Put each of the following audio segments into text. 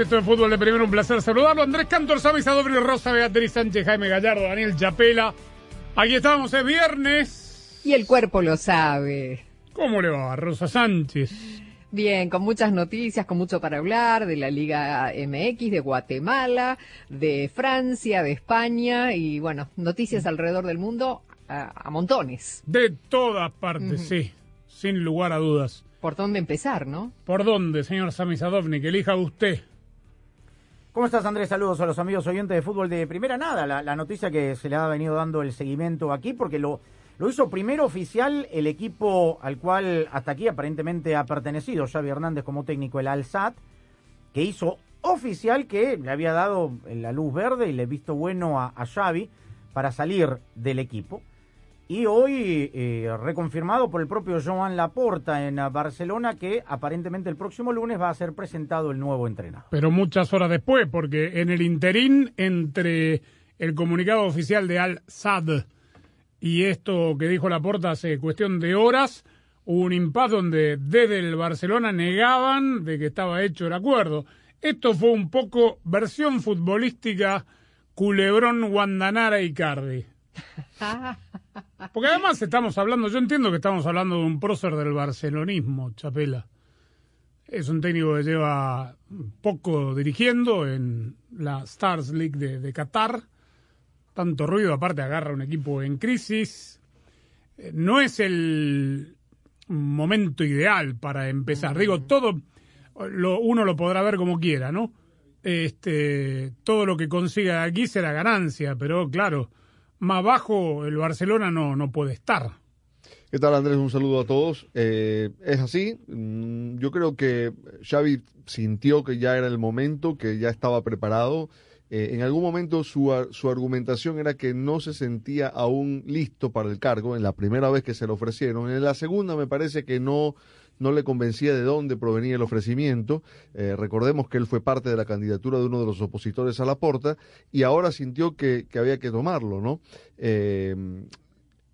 Va? Bienvenidos a esto de Fútbol de Primero. Un placer saludarlo. Andrés Cantor, Sabi Sadobri, Rosa, Beatriz Sánchez, Jaime Gallardo, Daniel Chapela. Aquí estamos, es viernes. Y el cuerpo lo sabe. ¿Cómo le va, Rosa Sánchez? Bien, con muchas noticias, con mucho para hablar de la Liga MX, de Guatemala, de Francia, de España y bueno, noticias alrededor del mundo a, a montones. De todas partes, sí, sin lugar a dudas. ¿Por dónde empezar, no? ¿Por dónde, señor Sami Sadovnik? Elija usted. ¿Cómo estás, Andrés? Saludos a los amigos oyentes de fútbol de primera. Nada, la, noticia que se le ha venido dando el seguimiento aquí, porque lo, lo hizo primero oficial el equipo al cual hasta aquí aparentemente ha pertenecido Xavi Hernández como técnico, el Al-Sad, que hizo oficial que le había dado la luz verde y le visto bueno a, a Xavi para salir del equipo. Y hoy eh, reconfirmado por el propio Joan Laporta en ah, Barcelona que aparentemente el próximo lunes va a ser presentado el nuevo entrenador. Pero muchas horas después, porque en el interín entre el comunicado oficial de Al-Sad y esto que dijo Laporta hace cuestión de horas, hubo un impasse donde desde el Barcelona negaban de que estaba hecho el acuerdo. Esto fue un poco versión futbolística Culebrón, Guandanara y Cardi. Porque además estamos hablando, yo entiendo que estamos hablando de un prócer del barcelonismo, Chapela. Es un técnico que lleva poco dirigiendo en la Stars League de, de Qatar. Tanto ruido, aparte agarra un equipo en crisis. Eh, No es el momento ideal para empezar. Digo, todo lo, uno lo podrá ver como quiera, ¿no? Este, todo lo que consiga aquí será ganancia, pero claro, más bajo el Barcelona no, no puede estar. ¿Qué tal Andrés? Un saludo a todos. Eh, es así, mm, yo creo que Xavi sintió que ya era el momento, que ya estaba preparado. Eh, en algún momento su, su argumentación era que no se sentía aún listo para el cargo en la primera vez que se lo ofrecieron. En la segunda me parece que no, no le convencía de dónde provenía el ofrecimiento. Eh, recordemos que él fue parte de la candidatura de uno de los opositores a la porta y ahora sintió que, que había que tomarlo, ¿no? Eh,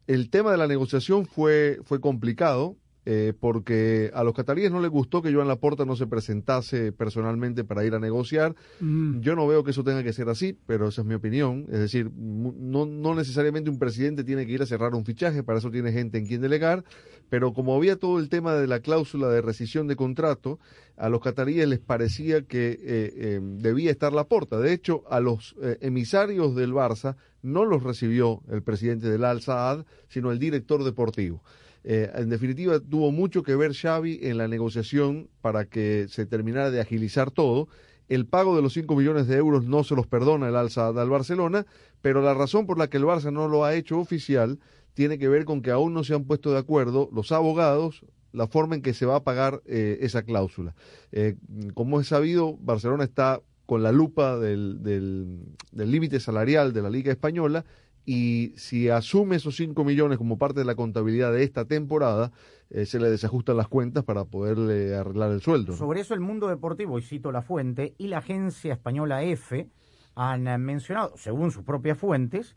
el tema de la negociación fue, fue complicado eh, porque a los cataríes no les gustó que Joan Laporta no se presentase personalmente para ir a negociar. Mm. Yo no veo que eso tenga que ser así, pero esa es mi opinión. Es decir, no, no necesariamente un presidente tiene que ir a cerrar un fichaje, para eso tiene gente en quien delegar, pero como había todo el tema de la cláusula de rescisión de contrato, a los cataríes les parecía que eh, eh, debía estar Laporta. De hecho, a los eh, emisarios del Barça no los recibió el presidente del Al Saad, sino el director deportivo. En definitiva, tuvo mucho que ver Xavi en la negociación para que se terminara de agilizar todo. El pago de los 5 millones de euros no se los perdona el Al Saad al Barcelona, pero la razón por la que el Barça no lo ha hecho oficial tiene que ver con que aún no se han puesto de acuerdo los abogados la forma en que se va a pagar eh, esa cláusula. Eh, como es sabido, Barcelona está con la lupa del del- del límite salarial de la Liga Española y si asume esos 5 millones como parte de la contabilidad de esta temporada, eh, se le desajustan las cuentas para poderle arreglar el sueldo. Sobre eso el mundo deportivo, y cito la fuente, y la agencia española EFE han mencionado, según sus propias fuentes,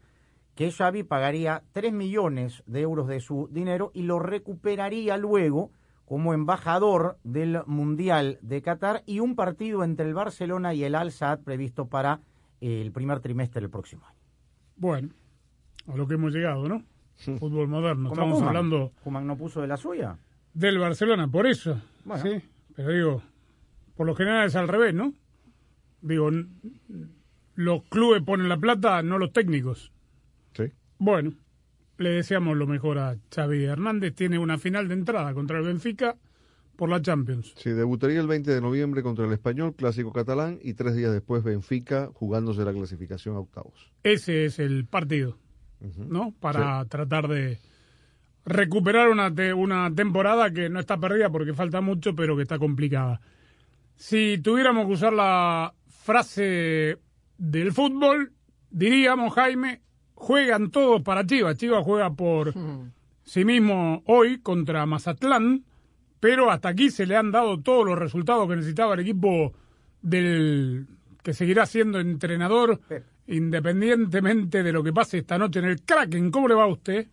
que Xavi pagaría 3 millones de euros de su dinero y lo recuperaría luego como embajador del Mundial de Qatar y un partido entre el Barcelona y el Al Saad previsto para eh, el primer trimestre del próximo año. Bueno, a lo que hemos llegado, ¿no? Fútbol moderno. Como Estamos Koeman. hablando Koeman no puso de la suya. del Barcelona, por eso. Bueno. Sí, pero digo, por lo general es al revés, ¿no? Digo, los clubes ponen la plata, no los técnicos. Bueno, le deseamos lo mejor a Xavi Hernández. Tiene una final de entrada contra el Benfica por la Champions. Sí, debutaría el 20 de noviembre contra el Español, clásico catalán, y tres días después Benfica jugándose la clasificación a octavos. Ese es el partido, ¿no? Para tratar de recuperar una, te- una temporada que no está perdida porque falta mucho, pero que está complicada. Si tuviéramos que usar la frase del fútbol, diríamos, Jaime, juegan todos para Chivas. Chivas juega por sí mismo hoy contra Mazatlán, pero hasta aquí se le han dado todos los resultados que necesitaba el equipo del que seguirá siendo entrenador independientemente de lo que pase esta noche en el Kraken. ¿Cómo le va a usted?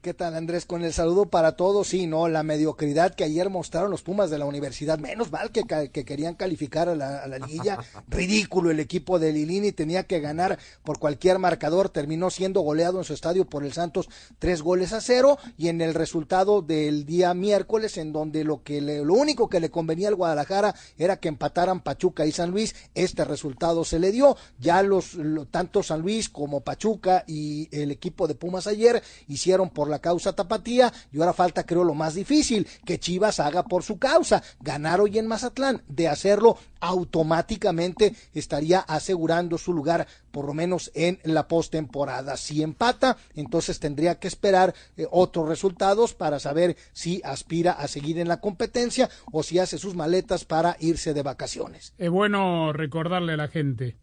¿Qué tal Andrés? Con el saludo para todos, sí, no, la mediocridad que ayer mostraron los Pumas de la universidad, menos mal que, querían calificar a la, a la liguilla, ridículo el equipo de Lilini, tenía que ganar por cualquier marcador, terminó siendo goleado en su estadio por el Santos tres goles a cero. Y en el resultado del día miércoles en donde lo que le- lo único que le convenía al Guadalajara era que empataran Pachuca y San Luis, este resultado se le dio, ya los lo- tanto San Luis como Pachuca y el equipo de Pumas ayer hicieron por la causa tapatía y ahora falta creo lo más difícil, que Chivas haga por su causa, ganar hoy en Mazatlán, de hacerlo automáticamente estaría asegurando su lugar por lo menos en la postemporada. Si empata, entonces tendría que esperar eh, otros resultados para saber si aspira a seguir en la competencia o si hace sus maletas para irse de vacaciones. Es bueno recordarle a la gente,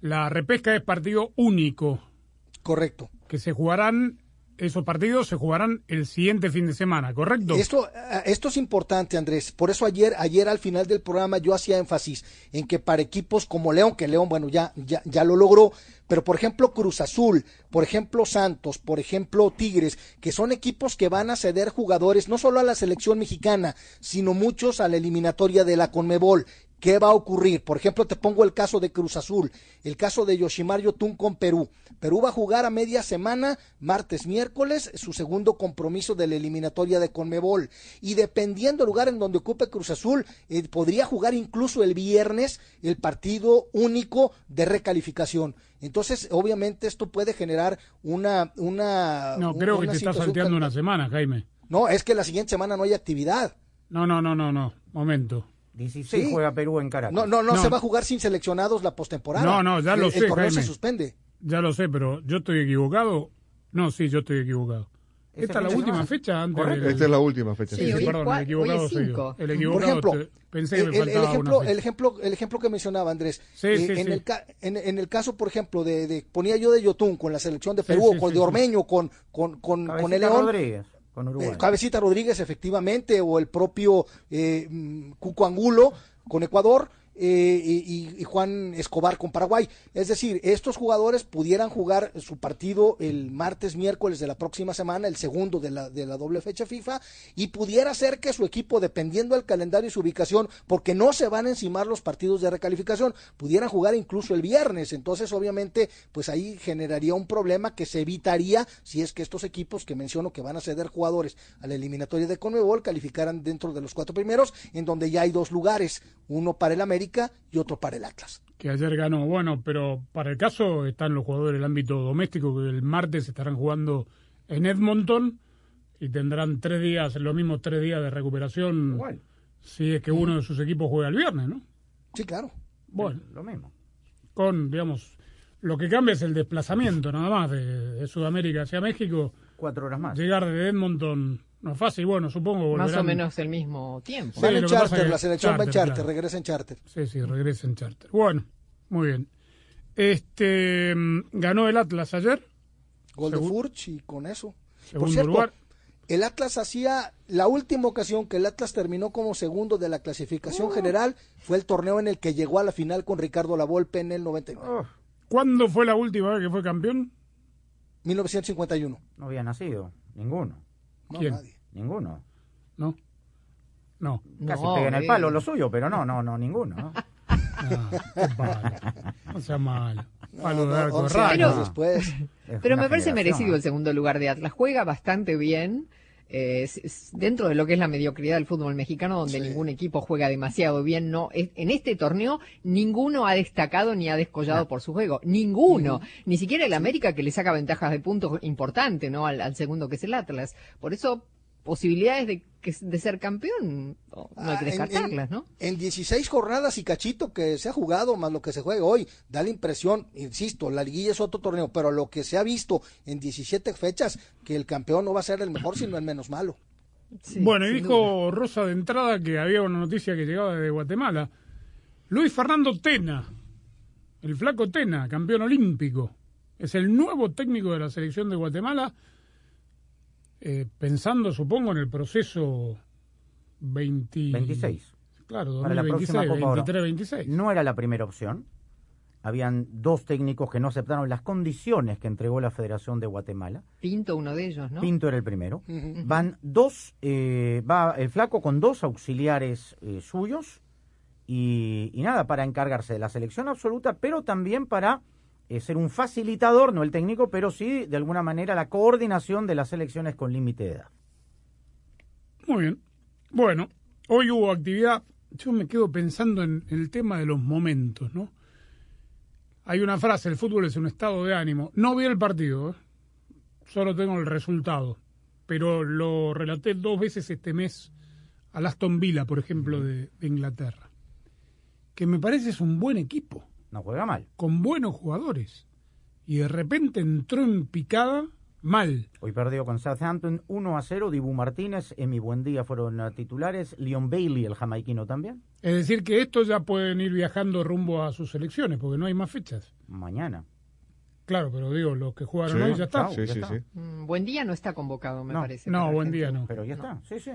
la repesca es partido único, Correcto. que se jugarán, esos partidos se jugarán el siguiente fin de semana, ¿correcto? Esto, eh, esto es importante, Andrés. Por eso ayer, ayer al final del programa yo hacía énfasis en que para equipos como León, que León, bueno, ya, ya, ya lo logró, pero por ejemplo Cruz Azul, por ejemplo Santos, por ejemplo Tigres, que son equipos que van a ceder jugadores no solo a la selección mexicana, sino muchos a la eliminatoria de la Conmebol. ¿Qué va a ocurrir? Por ejemplo, te pongo el caso de Cruz Azul, el caso de Yoshimar Yotun con Perú. Perú va a jugar a media semana, martes, miércoles, su segundo compromiso de la eliminatoria de Conmebol. Y dependiendo del lugar en donde ocupe Cruz Azul, eh, podría jugar incluso el viernes el partido único de recalificación. Entonces, obviamente, esto puede generar una. una no, creo que te está salteando una semana, Jaime. No, es que la siguiente semana no hay actividad. No, no, no, no, no, momento. 16 Sí. juega Perú en Caracas. No, no, no, No. se va a jugar sin seleccionados la postemporada. No, no, ya lo el, sé, El torneo Jaime. se suspende. Ya lo sé, pero yo estoy equivocado. No, sí, yo estoy equivocado. Esta es la última fecha antes Correcto. del- Esta es la última fecha. Sí, Sí, hoy perdón, el equivocado hoy cinco. El Por equivocado, ejemplo, te- pensé que el, me el- ejemplo, una fecha. el ejemplo, el ejemplo que mencionaba Andrés, Sí, eh, sí, en, sí. El ca- en, en el caso, por ejemplo, de, de- ponía yo de Yotun con la selección de Perú, sí, o con sí, de sí. Ormeño, con, con, con, con el León, Rodríguez, con Uruguay. eh, Cabecita Rodríguez, efectivamente, o el propio eh, mm, Cuco Angulo con Ecuador. Eh, y, Juan Escobar con Paraguay. Es decir, estos jugadores pudieran jugar su partido el martes, miércoles de la próxima semana, el segundo de la, de la doble fecha FIFA, y pudiera ser que su equipo, dependiendo del calendario y su ubicación, porque no se van a encimar los partidos de recalificación, pudieran jugar incluso el viernes. Entonces, obviamente, pues ahí generaría un problema que se evitaría si es que estos equipos que menciono que van a ceder jugadores a la eliminatoria de Conmebol calificaran dentro de los cuatro primeros, en donde ya hay dos lugares, uno para el América y otro para el Atlas. que ayer ganó. Bueno, pero para el caso están los jugadores del ámbito doméstico que el martes estarán jugando en Edmonton y tendrán tres días, los mismos tres días de recuperación Igual, si es que uno de sus equipos juega el viernes, ¿no? Sí, claro. Bueno, lo mismo. con, digamos, lo que cambia es el desplazamiento nada más de, de Sudamérica hacia México. Cuatro horas más. Llegar de Edmonton no es fácil, bueno, supongo Más volverán. o menos el mismo tiempo. Sí, en charter, la selección va en charter, claro. regresa en charter. Sí, sí, regresa en charter. Bueno, muy bien. Este mm, ganó el Atlas ayer, Gol de Furch y con eso. Por cierto, lugar. el Atlas hacía la última ocasión que el Atlas terminó como segundo de la clasificación general fue el torneo en el que llegó a la final con Ricardo Lavolpe en el 99, Uf, ¿Cuándo fue la última vez que fue campeón? 1951. no había nacido. Ninguno. No, ¿Quién? nadie. Ninguno. No. No. Casi No, pega en el eh. palo lo suyo, pero no, no, no, ninguno. ¿no? Palo. No sea malo. Palo de No, arco 11 raro. años no. después. Es Pero me parece merecido el segundo lugar de Atlas. Juega bastante bien. Eh, dentro de lo que es la mediocridad del fútbol mexicano, donde Sí. ningún equipo juega demasiado bien, no es- en este torneo ninguno ha destacado ni ha descollado por su juego, ninguno, ni siquiera el América que le saca ventajas de puntos importantes, ¿no? Al, al segundo que es el Atlas. Por eso posibilidades de que de ser campeón no, no hay que Ah, en- en- descartarlas, ¿no? En 16 jornadas y cachito que se ha jugado, más lo que se juega hoy, da la impresión, insisto, la liguilla es otro torneo, pero lo que se ha visto en 17 fechas, que el campeón no va a ser el mejor, sino el menos malo. Sí, bueno, y dijo duda. Rosa de entrada que había una noticia que llegaba de Guatemala. Luis Fernando Tena, el flaco Tena, campeón olímpico, es el nuevo técnico de la selección de Guatemala, eh, pensando, supongo, en el proceso 20... 26. Claro, Para la 2026, próxima Copa Oro. 23-26. No era la primera opción. Habían dos técnicos que no aceptaron las condiciones que entregó la Federación de Guatemala. Pinto uno de ellos, ¿no? Pinto era el primero. Van dos, eh, va el flaco con dos auxiliares eh, suyos y, y nada, para encargarse de la selección absoluta, pero también para eh, ser un facilitador, no el técnico, pero sí de alguna manera la coordinación de las selecciones con límite de edad. Muy bien. Bueno, hoy hubo actividad. Yo me quedo pensando en el tema de los momentos, ¿no? Hay una frase, el fútbol es un estado de ánimo. No vi el partido, ¿eh? solo tengo el resultado. Pero lo relaté dos veces este mes al Aston Villa, por ejemplo, de, de Inglaterra. Que me parece es un buen equipo, No juega mal. con buenos jugadores. Y de repente entró en picada mal. Hoy perdió con Southampton 1 a 0. Dibu Martínez, Emi Buendía fueron eh, titulares. Leon Bailey, el jamaiquino también. Es decir, que estos ya pueden ir viajando rumbo a sus selecciones, porque no hay más fechas. Mañana. Claro, pero digo, los que jugaron Sí, hoy ya está. chao. Sí, ya sí, está. sí. Mm, buen día no está convocado, me No, parece. No, buen día no. Pero ya está. Sí, sí.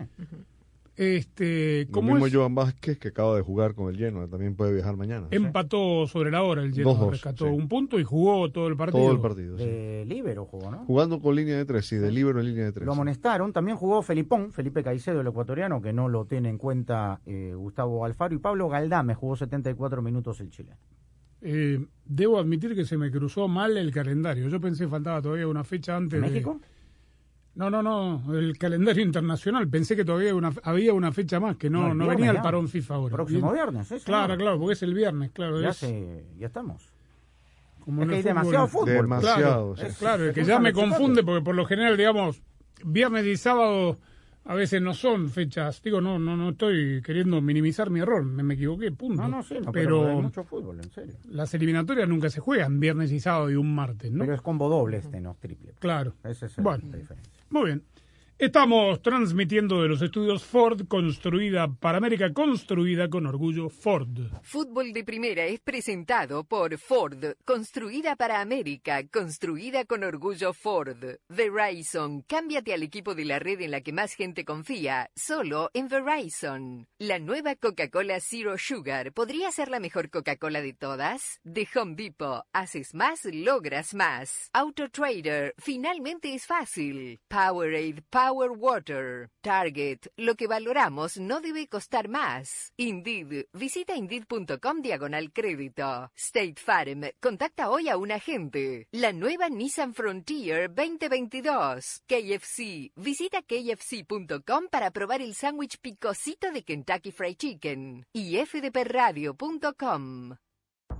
Este, Lo como mismo es, Joan Vázquez, que acaba de jugar con el Genoa, también puede viajar mañana. empató sobre la hora el Genoa, 2-2, rescató sí. un punto y jugó todo el partido. Todo el partido. sí. De Libero jugó, ¿no? Jugando con línea de tres, sí, de libero en línea de tres. Lo amonestaron. También jugó Felipón, Felipe Caicedo, el ecuatoriano, que no lo tiene en cuenta eh, Gustavo Alfaro. Y Pablo Galdame jugó 74 minutos el chileno. Eh, debo admitir que se me cruzó mal el calendario. Yo pensé que faltaba todavía una fecha antes de... ¿México? No, no, no, el calendario internacional. Pensé que todavía una, había una fecha más, que no, No, venía el parón FIFA ahora. Próximo Bien. viernes, señor. Claro, claro, porque es el viernes, claro. Ya, es se, ya estamos. como Es que hay fútbol. demasiado fútbol. pues. Demasiado. Claro, sí. claro, que ya me confunde porque por lo general, digamos, viernes y sábado a veces no son fechas. Digo, no, no, no estoy queriendo minimizar mi error, me, me equivoqué, punto. No, no, sí, no, pero, pero hay mucho fútbol, en serio. las eliminatorias nunca se juegan viernes y sábado y un martes, ¿no? Pero es combo doble este, no triple. Claro. Esa es el- Bueno. la diferencia. Muy bien. Estamos transmitiendo de los estudios Ford, construida para América, construida con orgullo Ford. Fútbol de Primera es presentado por Ford, construida para América, construida con orgullo Ford. Verizon, cámbiate al equipo de la red en la que más gente confía, solo en Verizon. La nueva Coca-Cola Zero Sugar podría ser la mejor Coca-Cola de todas. De Home Depot, haces más, logras más. Auto Trader, finalmente es fácil. Powerade Power Water. Target, lo que valoramos no debe costar más. Indeed, visita indeed.com diagonal crédito. State Farm, contacta hoy a un agente. La nueva Nissan Frontier 2022. KFC, visita kfc.com para probar el sándwich picosito de Kentucky Fried Chicken. Y fdpradio.com.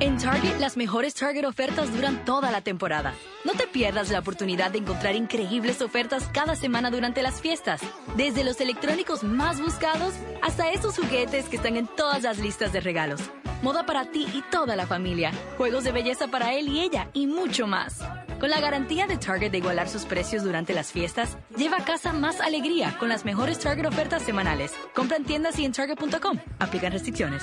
En Target, las mejores Target ofertas duran toda la temporada. No te pierdas la oportunidad de encontrar increíbles ofertas cada semana durante las fiestas. Desde los electrónicos más buscados hasta esos juguetes que están en todas las listas de regalos. Moda para ti y toda la familia. Juegos de belleza para él y ella y mucho más. Con la garantía de Target de igualar sus precios durante las fiestas, lleva a casa más alegría con las mejores Target ofertas semanales. Compra en tiendas y en Target.com. Aplican restricciones.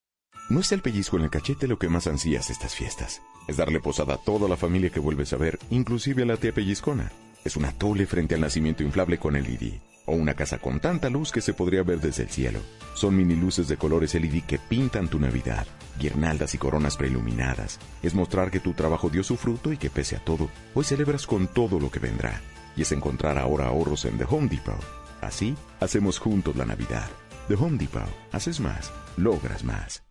No es el pellizco en el cachete lo que más ansías estas fiestas. Es darle posada a toda la familia que vuelves a ver, inclusive a la tía pellizcona. Es una tole frente al nacimiento inflable con LED. O una casa con tanta luz que se podría ver desde el cielo. Son mini luces de colores LED que pintan tu Navidad. Guirnaldas y coronas preiluminadas. Es mostrar que tu trabajo dio su fruto y que pese a todo, hoy celebras con todo lo que vendrá. Y es encontrar ahora ahorros en The Home Depot. Así, hacemos juntos la Navidad. The Home Depot. Haces más, logras más.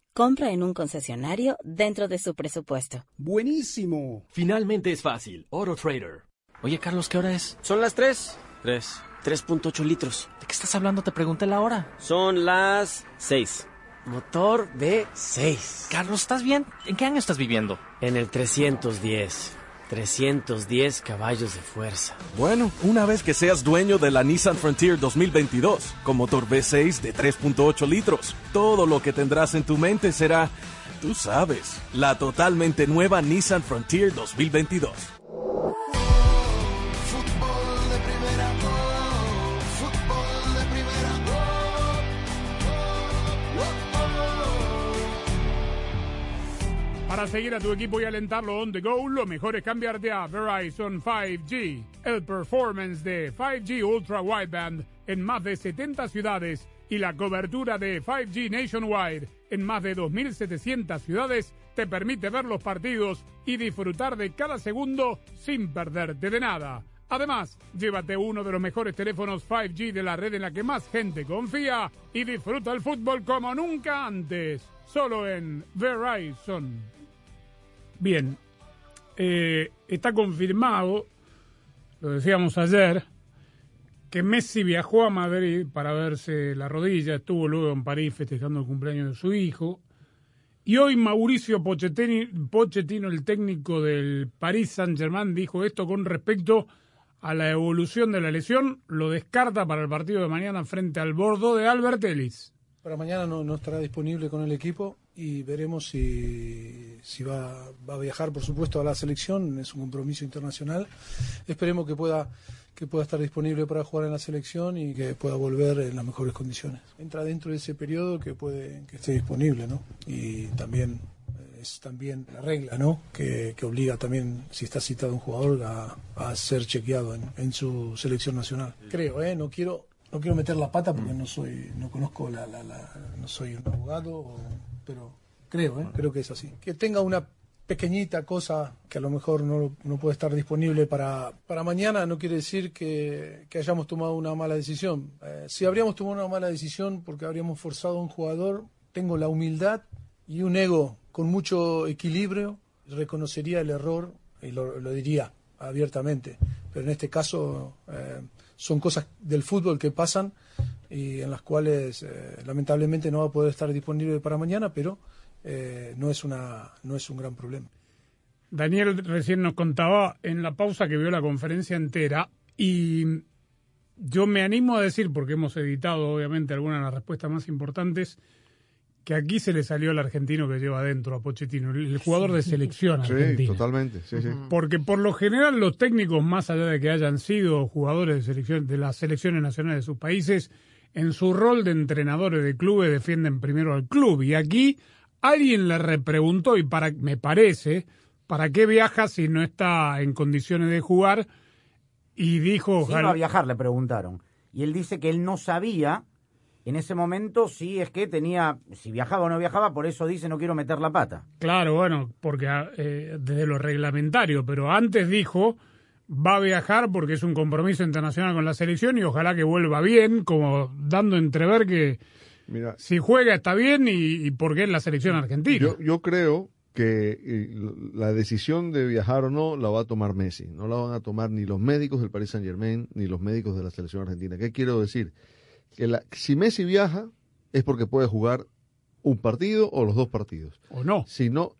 compra en un concesionario dentro de su presupuesto. Buenísimo. Finalmente es fácil. AutoTrader. Oye, Carlos, ¿qué hora es? Son las 3. 3. 3.8 litros. ¿De qué estás hablando? Te pregunté la hora. Son las 6. Motor V6. Carlos, ¿estás bien? ¿En qué año estás viviendo? En el 310. 310 caballos de fuerza. Bueno, una vez que seas dueño de la Nissan Frontier 2022, con motor V6 de 3.8 litros, todo lo que tendrás en tu mente será, tú sabes, la totalmente nueva Nissan Frontier 2022. Para seguir a tu equipo y alentarlo on the go, lo mejor es cambiarte a Verizon 5G. El performance de 5G Ultra Wideband en más de 70 ciudades y la cobertura de 5G Nationwide en más de 2.700 ciudades te permite ver los partidos y disfrutar de cada segundo sin perderte de nada. Además, llévate uno de los mejores teléfonos 5G de la red en la que más gente confía y disfruta el fútbol como nunca antes, solo en Verizon. Bien, eh, está confirmado, lo decíamos ayer, que Messi viajó a Madrid para verse la rodilla, estuvo luego en París festejando el cumpleaños de su hijo. Y hoy Mauricio Pochettino, el técnico del Paris Saint-Germain, dijo esto con respecto a la evolución de la lesión. Lo descarta para el partido de mañana frente al Bordeaux de Albert Ellis. Para mañana no estará disponible con el equipo y veremos si, si va, va a viajar, por supuesto, a la selección. Es un compromiso internacional. Esperemos que pueda que pueda estar disponible para jugar en la selección y que pueda volver en las mejores condiciones. Entra dentro de ese periodo que puede que esté disponible, ¿no? Y también eh, es también la regla, ¿no? Que, que obliga también, si está citado un jugador, a, a ser chequeado en, en su selección nacional. Creo, ¿eh? No quiero no quiero meter la pata porque no soy no conozco la, la, no soy un abogado, pero creo, ¿eh? Creo que es así. Que tenga una pequeñita cosa que a lo mejor no, no puede estar disponible para, para mañana no quiere decir que, que hayamos tomado una mala decisión. Eh, si habríamos tomado una mala decisión porque habríamos forzado a un jugador, tengo la humildad y un ego con mucho equilibrio, reconocería el error y lo, lo diría abiertamente. Pero en este caso eh, son cosas del fútbol que pasan y en las cuales eh, lamentablemente no va a poder estar disponible para mañana, pero eh, no es una no es un gran problema. Daniel recién nos contaba en la pausa que vio la conferencia entera y yo me animo a decir, porque hemos editado obviamente algunas de las respuestas más importantes, que aquí se le salió al argentino que lleva adentro a Pochettino, el, jugador de selección Sí, totalmente. Sí, sí. Porque por lo general los técnicos, más allá de que hayan sido jugadores de selección de las selecciones nacionales de sus países, en su rol de entrenadores de clubes defienden primero al club. Y aquí alguien le repreguntó, y para me parece, ¿para qué viaja si no está en condiciones de jugar? Y dijo, Si iba a viajar, le preguntaron. Y él dice que él no sabía en ese momento si es que tenía, si viajaba o no viajaba, por eso dice no quiero meter la pata. Claro, bueno, porque eh, desde lo reglamentario, pero antes dijo va a viajar porque es un compromiso internacional con la selección y ojalá que vuelva bien, como dando a entrever que Mira, si juega está bien y, y porque es la selección argentina. Yo, yo creo que eh, la decisión de viajar o no la va a tomar Messi. No la van a tomar ni los médicos del Paris Saint Germain ni los médicos de la selección argentina. ¿Qué quiero decir? Que la- si Messi viaja es porque puede jugar un partido o los dos partidos. O no. Si no,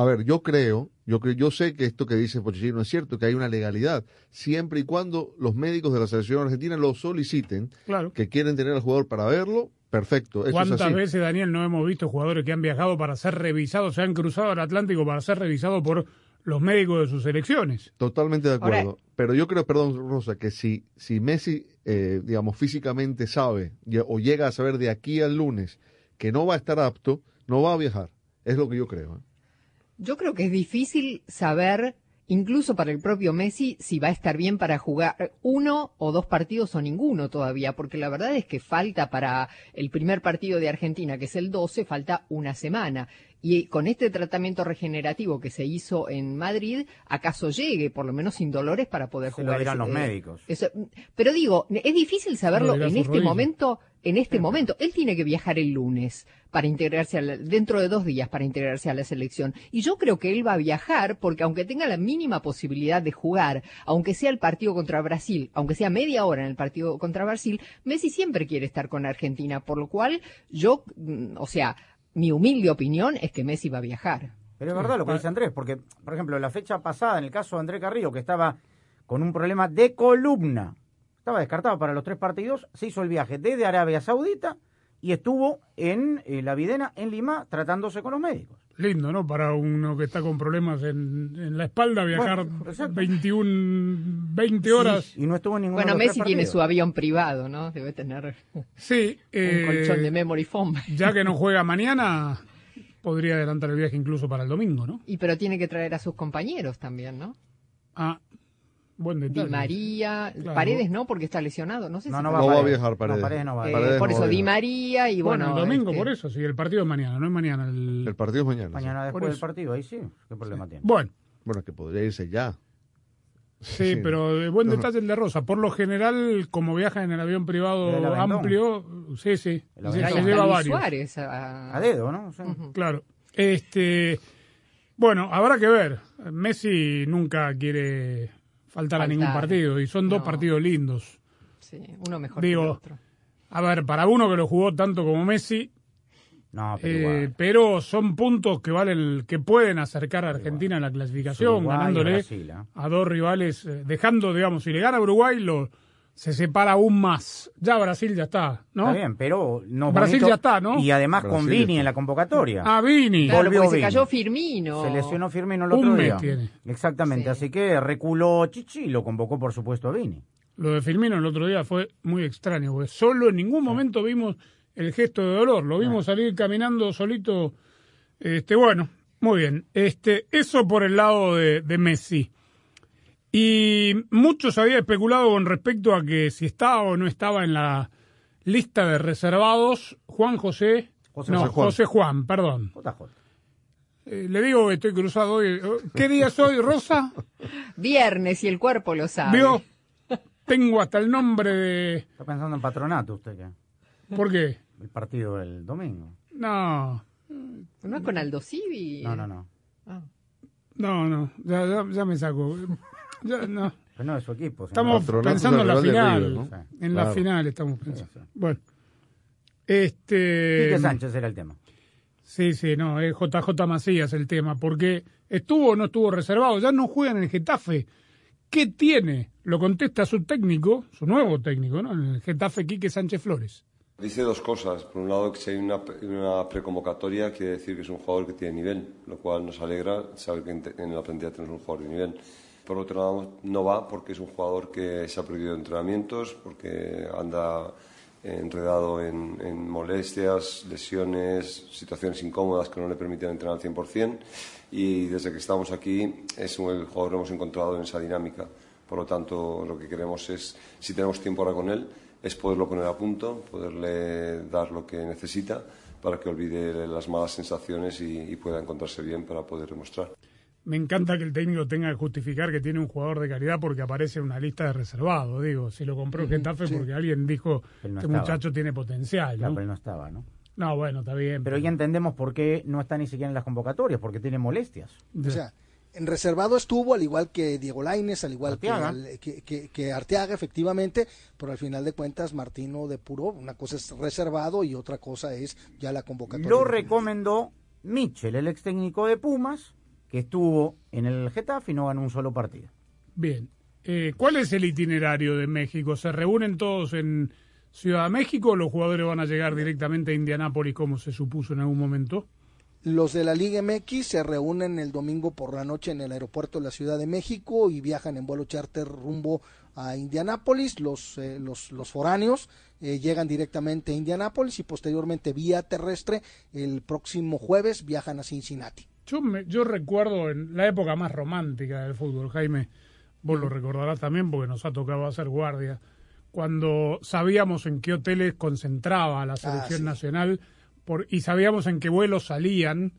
a ver, yo creo, yo creo, yo sé que esto que dice Pochettino es cierto, que hay una legalidad, siempre y cuando los médicos de la selección argentina lo soliciten, Claro. que quieren tener al jugador para verlo, perfecto. Eso es ¿Cuántas así. veces, Daniel, no hemos visto jugadores que han viajado para ser revisados, se han cruzado el Atlántico para ser revisados por los médicos de sus selecciones? Totalmente de Ahora- acuerdo. Pero yo creo, perdón, Rosa, que si, si Messi, eh, digamos, físicamente sabe o llega a saber de aquí al lunes que no va a estar apto, no va a viajar. Es lo que yo creo. ¿eh? Yo creo que es difícil saber, incluso para el propio Messi, si va a estar bien para jugar uno o dos partidos o ninguno todavía, porque la verdad es que falta para el primer partido de Argentina, que es el 12, falta una semana. Y con este tratamiento regenerativo que se hizo en Madrid, acaso llegue, por lo menos sin dolores, para poder Se lo jugar. dirán ese- los eh, médicos. eso- pero digo, es difícil saberlo Lo en este rodilla. momento, en este momento. Él tiene que viajar el lunes para integrarse a la- dentro de dos días para integrarse a la selección. Y yo creo que él va a viajar porque aunque tenga la mínima posibilidad de jugar, aunque sea el partido contra Brasil, aunque sea media hora en el partido contra Brasil, Messi siempre quiere estar con Argentina, por lo cual yo, mm, o sea, mi humilde opinión es que Messi va a viajar. Pero es verdad Ah. lo que dice Andrés, porque, por ejemplo, la fecha pasada, en el caso de Andrés Carrillo, que estaba con un problema de columna, estaba descartado para los tres partidos, se hizo el viaje desde Arabia Saudita y estuvo en eh, la Videna, en Lima, tratándose con los médicos. Lindo, ¿no? Para uno que está con problemas en, en la espalda, viajar Bueno, exacto. 21, 20 horas. y no estuvo en Bueno, Messi tiene su avión privado, ¿no? Debe tener Sí, eh, un colchón de memory foam. ya que no juega mañana, podría adelantar el viaje incluso para el domingo, ¿no? Y pero tiene que traer a sus compañeros también, ¿no? Ah, buen detalle. Di María, Claro. Paredes no, porque está lesionado, no sé No, si no No va a viajar Paredes. Paredes no va. Eh, Paredes por no eso Di. María y Bueno, bueno, el domingo, este, por eso, sí, el partido es mañana, no es mañana. El, El partido es mañana. Mañana sí. después del partido, ahí sí, ¿qué problema tiene? Bueno, Bueno, que podría irse ya. sí, pero eh, buen detalle el de Rosa. Por lo general, como viaja en el avión privado El amplio, sí, sí, El se, se lleva varios. Suárez, a- A dedo, ¿no? Claro. Este, bueno, habrá que ver. Messi nunca quiere faltar a Faltar. ningún partido y son dos No. partidos lindos. sí, uno mejor que el otro. a ver, para uno que lo jugó tanto como Messi, No, pero eh, igual. pero son puntos que valen, que pueden acercar a Argentina en la clasificación, Uruguay ganándole Brasil, ¿eh? a dos rivales, eh, dejando, digamos, si le gana a Uruguay, lo, se separa aún más. Ya Brasil ya está, ¿no? Está bien, pero no Brasil bonito. ya está, ¿no? Y además con Vini en la convocatoria. Ah, Vini. Claro, volvió porque se Vini. cayó Firmino. Se lesionó Firmino el Un otro mes día. tiene. Exactamente, Sí. así que reculó Chichi y lo convocó por supuesto a Vini. Lo de Firmino el otro día fue muy extraño, porque solo en ningún momento vimos el gesto de dolor, lo vimos salir caminando solito. Este, bueno, muy bien. Este, eso por el lado de, de Messi. Y muchos habían especulado con respecto a que si estaba o no estaba en la lista de reservados Juan José, José no, Juan. José Juan, perdón. JJ. Eh, le digo que estoy cruzado hoy. ¿Qué día es hoy, Rosa? Viernes y el cuerpo lo sabe. ¿Vio? Tengo hasta el nombre de... Está pensando en patronato usted que ¿Por qué? el partido del domingo. No, ¿No es con Aldo Civi? No, no, no. Ah. No, no, ya, ya, ya me saco. Ya, no. Pero no es su equipo. Estamos pensando en la de final. River, ¿no? En la final estamos pensando. Bueno. Este. Quique Sánchez era el tema. Sí, sí, no, es JJ Macías el tema, porque estuvo o no estuvo reservado, ya no juega en el Getafe. ¿Qué tiene? Lo contesta su técnico, su nuevo técnico, ¿no? En el Getafe, Quique Sánchez Flores. Dice dos cosas. Por un lado, que si hay una, una preconvocatoria, quiere decir que es un jugador que tiene nivel, lo cual nos alegra saber que en la plantilla tenemos un jugador de nivel. Por otro lado, no va porque es un jugador que se ha perdido entrenamientos, porque anda enredado en, molestias, lesiones, situaciones incómodas que no le permiten entrenar al 100%. Y desde que estamos aquí, es un, el jugador que hemos encontrado en esa dinámica. Por lo tanto, lo que queremos es, si tenemos tiempo ahora con él, es poderlo poner a punto, poderle dar lo que necesita para que olvide las malas sensaciones y, y pueda encontrarse bien para poder demostrar. Me encanta que el técnico tenga que justificar que tiene un jugador de calidad porque aparece en una lista de reservados. Digo, si lo compró el Ujú, Getafe sí. porque alguien dijo, no este muchacho tiene potencial. Claro, ¿no? pero él no estaba, ¿no? No, bueno, está bien. Pero ya entendemos por qué no está ni siquiera en las convocatorias, porque tiene molestias. O sea, en reservado estuvo, al igual que Diego Laines, al igual que, Arteaga. que, que- que Arteaga, efectivamente, pero al final de cuentas Martino depuró. Una cosa es reservado y otra cosa es ya la convocatoria. Lo recomendó Mitchell, el ex técnico de Pumas, que estuvo en el Getafe y no ganó un solo partido. Bien. Eh, ¿Cuál es el itinerario de México? ¿Se reúnen todos en Ciudad de México o los jugadores van a llegar directamente a Indianápolis como se supuso en algún momento? Los de la Liga MX se reúnen el domingo por la noche en el aeropuerto de la Ciudad de México y viajan en vuelo charter rumbo a Indianápolis. Los, eh, los, los foráneos eh, llegan directamente a Indianápolis y posteriormente vía terrestre el próximo jueves viajan a Cincinnati. Yo, me- yo recuerdo en la época más romántica del fútbol, Jaime, vos lo recordarás también porque nos ha tocado hacer guardia, cuando sabíamos en qué hoteles concentraba la selección sí. nacional por, y sabíamos en qué vuelos salían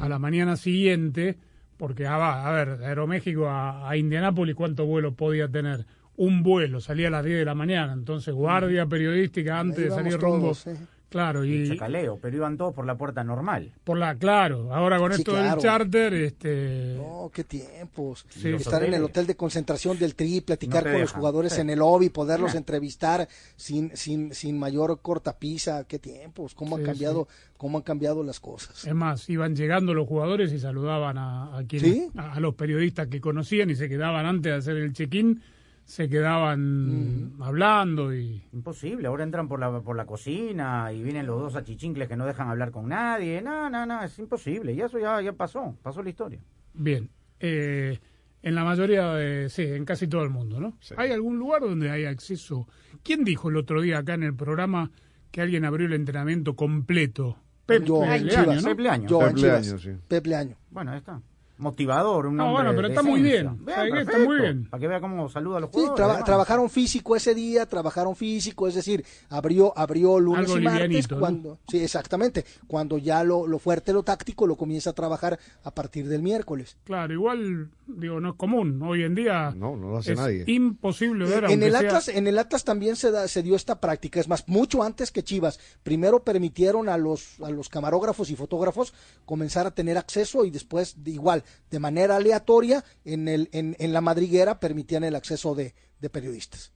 a la mañana siguiente, porque ah, va, a ver, de Aeroméxico a, a Indianápolis, ¿cuánto vuelo podía tener? Un vuelo, salía a las 10 de la mañana, entonces guardia periodística antes de salir rumbo. todos, eh. Claro, Y y chacaleo, pero iban todos por la puerta normal. por la, claro, ahora con Sí, esto claro. del charter, este... No, qué tiempos. Sí. Estar en el hotel de concentración del Tri, platicar No con los dejan. jugadores Sí. en el lobby, poderlos entrevistar sin, sin, sin mayor cortapisa. Qué tiempos, cómo han Sí, cambiado, cómo han cambiado las cosas. Es más, iban llegando los jugadores y saludaban a, a quienes, ¿Sí? a, a los periodistas que conocían y se quedaban antes de hacer el check-in, se quedaban hablando y Imposible, ahora entran por la, por la cocina y vienen los dos achichincles que no dejan hablar con nadie. No, no, no, es imposible. Y eso ya, ya pasó, pasó la historia. bien. Eh, en la mayoría de, sí, en casi todo el mundo, ¿no? ¿Hay algún lugar donde hay acceso? ¿Quién dijo el otro día acá en el programa que alguien abrió el entrenamiento completo? Pep Yo, Leaño, Chivas. ¿no? Pep Leaño. Yo, Pep en Chivas. Leaño, sí. Pep Leaño. Bueno, ahí está. Motivador, un No, hombre bueno, pero está muy bien. Está muy bien. Para que vea cómo saluda a los Sí, jugadores. traba- trabajaron físico ese día, trabajaron físico, es decir, abrió, abrió lunes Algo y martes livianito, ¿no? cuando, sí, exactamente, cuando ya lo, lo fuerte, lo táctico, lo comienza a trabajar a partir del miércoles. Claro, igual, digo, no es común. Hoy en día No, no lo hace es nadie. imposible ver, en el sea- Atlas, en el Atlas también se, da- se dio esta práctica, es más, mucho antes que Chivas. Primero permitieron a los, a los camarógrafos y fotógrafos comenzar a tener acceso y después, de igual, de manera aleatoria, en, el, en, en la madriguera permitían el acceso de, de periodistas.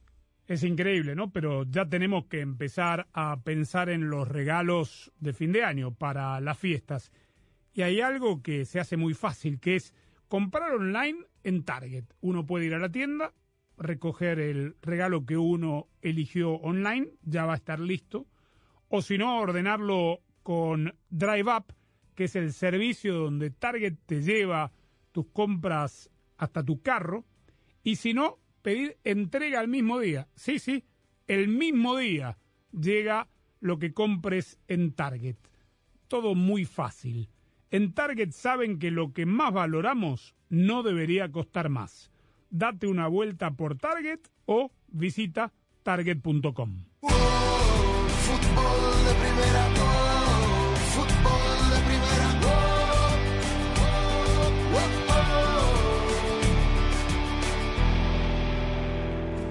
Es increíble, ¿no? Pero ya tenemos que empezar a pensar en los regalos de fin de año para las fiestas. Y hay algo que se hace muy fácil, que es comprar online en Target. Uno puede ir a la tienda, recoger el regalo que uno eligió online, ya va a estar listo. O si no, ordenarlo con Drive Up, que es el servicio donde Target te lleva tus compras hasta tu carro. Y si no, pedir entrega al mismo día. Sí, sí, el mismo día llega lo que compres en Target. Todo muy fácil. En Target saben que lo que más valoramos no debería costar más. Date una vuelta por Target o visita target.com.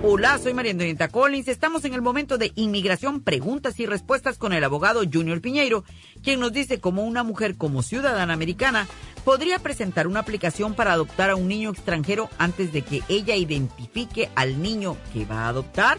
Hola, soy María Antonieta Collins. Estamos en el momento de inmigración, preguntas y respuestas con el abogado Junior Piñeiro, quien nos dice cómo una mujer como ciudadana americana podría presentar una aplicación para adoptar a un niño extranjero antes de que ella identifique al niño que va a adoptar.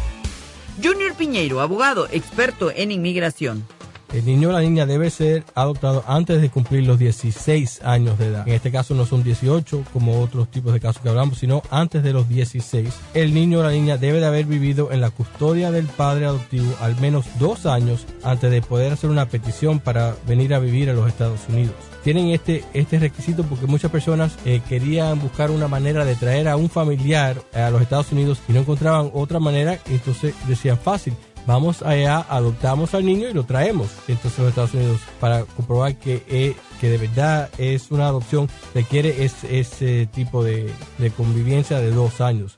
Junior Piñeiro, abogado, experto en inmigración. El niño o la niña debe ser adoptado antes de cumplir los 16 años de edad. En este caso no son 18 como otros tipos de casos que hablamos, sino antes de los 16. El niño o la niña debe de haber vivido en la custodia del padre adoptivo al menos dos años antes de poder hacer una petición para venir a vivir a los Estados Unidos tienen este, este requisito porque muchas personas eh, querían buscar una manera de traer a un familiar a los Estados Unidos y no encontraban otra manera, entonces decían fácil. Vamos allá, adoptamos al niño y lo traemos entonces a los Estados Unidos para comprobar que, eh, que de verdad es una adopción, requiere ese, ese tipo de, de convivencia de dos años.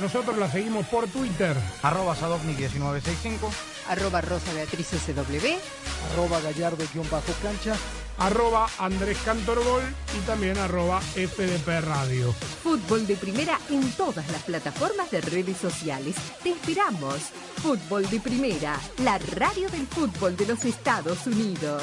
Nosotros la seguimos por Twitter. Arroba Sadovnik1965. Arroba Rosa Beatriz SW. Arroba Gallardo-cancha. Arroba Andrés Cantorbol y también arroba FDP Radio. Fútbol de primera en todas las plataformas de redes sociales. Te esperamos. Fútbol de primera, la radio del fútbol de los Estados Unidos.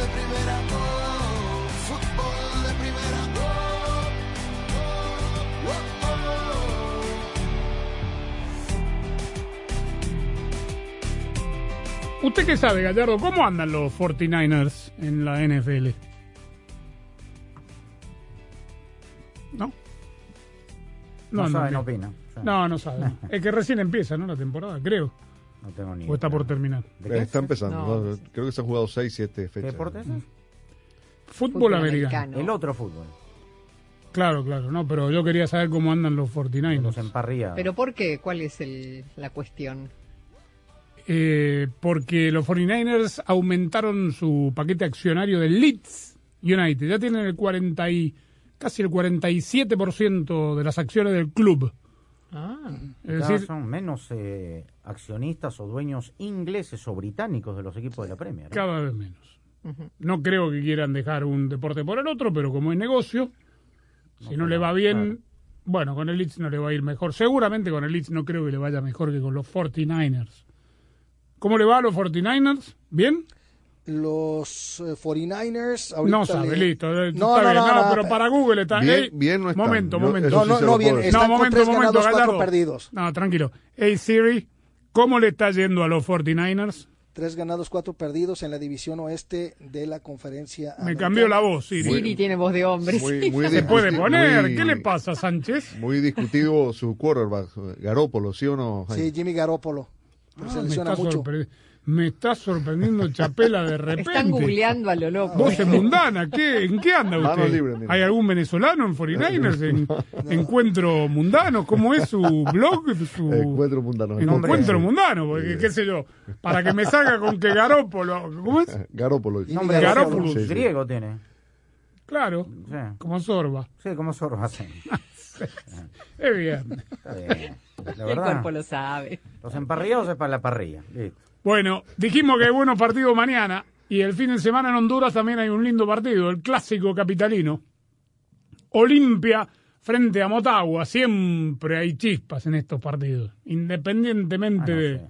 De primera, oh, fútbol de primera, oh, oh, ¿Usted qué sabe, Gallardo? ¿Cómo andan los 49ers en la NFL? ¿No? No sabe, no opina. No, no sabe. no. Es que recién empieza, ¿no? La temporada, creo. No tengo ni O está por terminar. Eh, Está empezando. No. ¿no? Creo que se han jugado 6, 7 fechas. ¿Qué deporte es ese? Fútbol, americano. El otro fútbol. Claro, claro, no, pero yo quería saber cómo andan los 49ers. Los emparrillados. ¿Pero por qué? ¿Cuál es el- la cuestión? Eh, porque los 49ers aumentaron su paquete accionario del Leeds United. Ya tienen el 40 y, casi el 47% de las acciones del club. Ah. Es Cada decir, son menos eh, accionistas o dueños ingleses o británicos de los equipos de la Premier. ¿eh? cada vez menos. No creo que quieran dejar un deporte por el otro, pero como es negocio, si no le va bien, Bueno, con el Leeds no le va a ir mejor. Seguramente con el Leeds no creo que le vaya mejor que con los 49ers. ¿Cómo le va a los 49ers? ¿Bien? Los eh, 49ers. Ahorita No sabe, le- listo. eh, No, está no, bien. no, No, no, pero pe- para Google está. Bien- bien no están. Momento, Yo- momento. No, sí no, no, bien. Están no, con momento, tres momento, ganados, cuatro perdidos. No, tranquilo. Hey Siri, ¿cómo le está yendo a los 49ers? Tres ganados, cuatro perdidos en la división oeste de la conferencia. Me americana. cambió la voz, Siri. Siri tiene voz de hombre. Muy- muy Se puede poner. muy- ¿Qué le pasa, Sánchez? Muy discutido su quarterback, Garópolo, ¿sí o no? Jaime? Sí, Jimmy Garoppolo. Ah, se me, lesiona está mucho. sorpre- me está sorprendiendo Chapela de repente. Están googleando a lo loco. Voz de mundana, ¿qué, ¿en qué anda Mano usted? libre. ¿Hay algún venezolano en 49ers? ¿En Encuentro Mundano? ¿Cómo es su blog? Su... Encuentro mundano. En Encuentro Mundano, porque qué sé yo, para que me salga con que Garópolo, ¿cómo es? Garópolo. Nombre griego, Sí, sí. griego tiene. Claro, Sí, como Sorba. sí como zorro hacen. Es bien. Está bien. La El verdad, cuerpo lo sabe. los emparrillados es para la parrilla. Listo. Bueno, dijimos que hay buenos partidos mañana y el fin de semana en Honduras también hay un lindo partido, el clásico capitalino. Olimpia frente a Motagua, siempre hay chispas en estos partidos, independientemente Ah, no de, sé.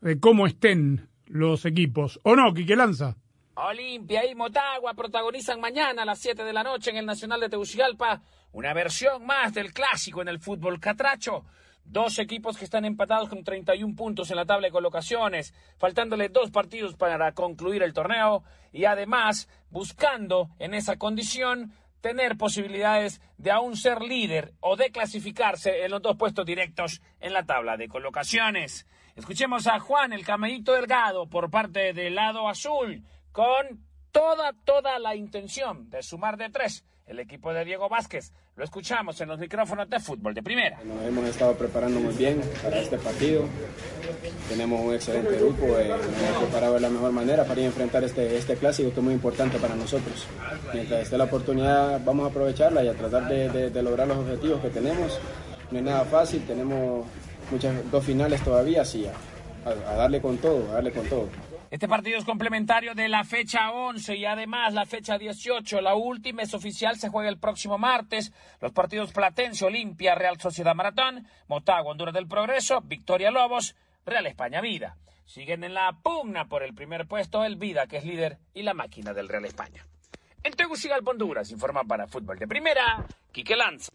de cómo estén los equipos. ¿O no, Quique Lanza? Olimpia y Motagua protagonizan mañana a las 7 de la noche en el Nacional de Tegucigalpa una versión más del clásico en el fútbol catracho. Dos equipos que están empatados con 31 puntos en la tabla de colocaciones, faltándole dos partidos para concluir el torneo y además buscando en esa condición tener posibilidades de aún ser líder o de clasificarse en los dos puestos directos en la tabla de colocaciones. Escuchemos a Juan, el camellito delgado, por parte del lado azul, con toda, toda la intención de sumar de tres el equipo de Diego Vázquez. Lo escuchamos en los micrófonos de fútbol de primera. Nos hemos estado preparando muy bien para este partido. Tenemos un excelente grupo, eh, nos hemos preparado de la mejor manera para ir a enfrentar este, este clásico que es muy importante para nosotros. Mientras esté la oportunidad, vamos a aprovecharla y a tratar de, lograr los objetivos que tenemos. No es nada fácil, tenemos muchas, dos finales todavía, así a- a darle con todo, a darle con todo. Este partido es complementario de la fecha 11 y además la fecha 18. La última es oficial, se juega el próximo martes. Los partidos Platense, Olimpia, Real Sociedad Maratón, Motagua, Honduras del Progreso, Victoria Lobos, Real España Vida. Siguen en la pugna por el primer puesto el Vida, que es líder, y la máquina del Real España. En Tegucigalpa, Honduras, informa para Fútbol de Primera, Quique Lanza.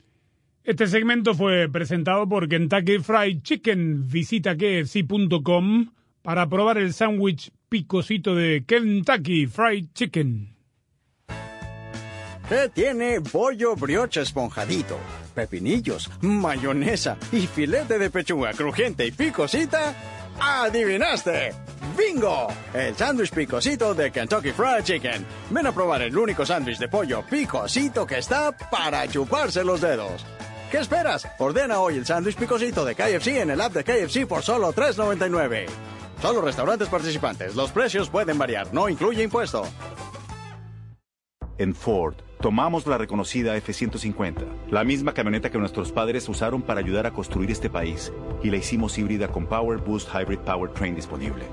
Este segmento fue presentado por Kentucky Fried Chicken. Visita kfc.com para probar el sándwich picosito de Kentucky Fried Chicken. ¿Qué tiene pollo brioche esponjadito? Pepinillos, mayonesa y filete de pechuga crujiente y picosita. ¡Adivinaste! ¡Bingo! El sándwich picosito de Kentucky Fried Chicken. Ven a probar el único sándwich de pollo picosito que está para chuparse los dedos. ¿Qué esperas? Ordena hoy el sándwich picosito de KFC en el app de KFC por solo $3.99. Solo restaurantes participantes. Los precios pueden variar. No incluye impuesto. En Ford, tomamos la reconocida F-150, la misma camioneta que nuestros padres usaron para ayudar a construir este país, y la hicimos híbrida con Power Boost Hybrid Powertrain disponible.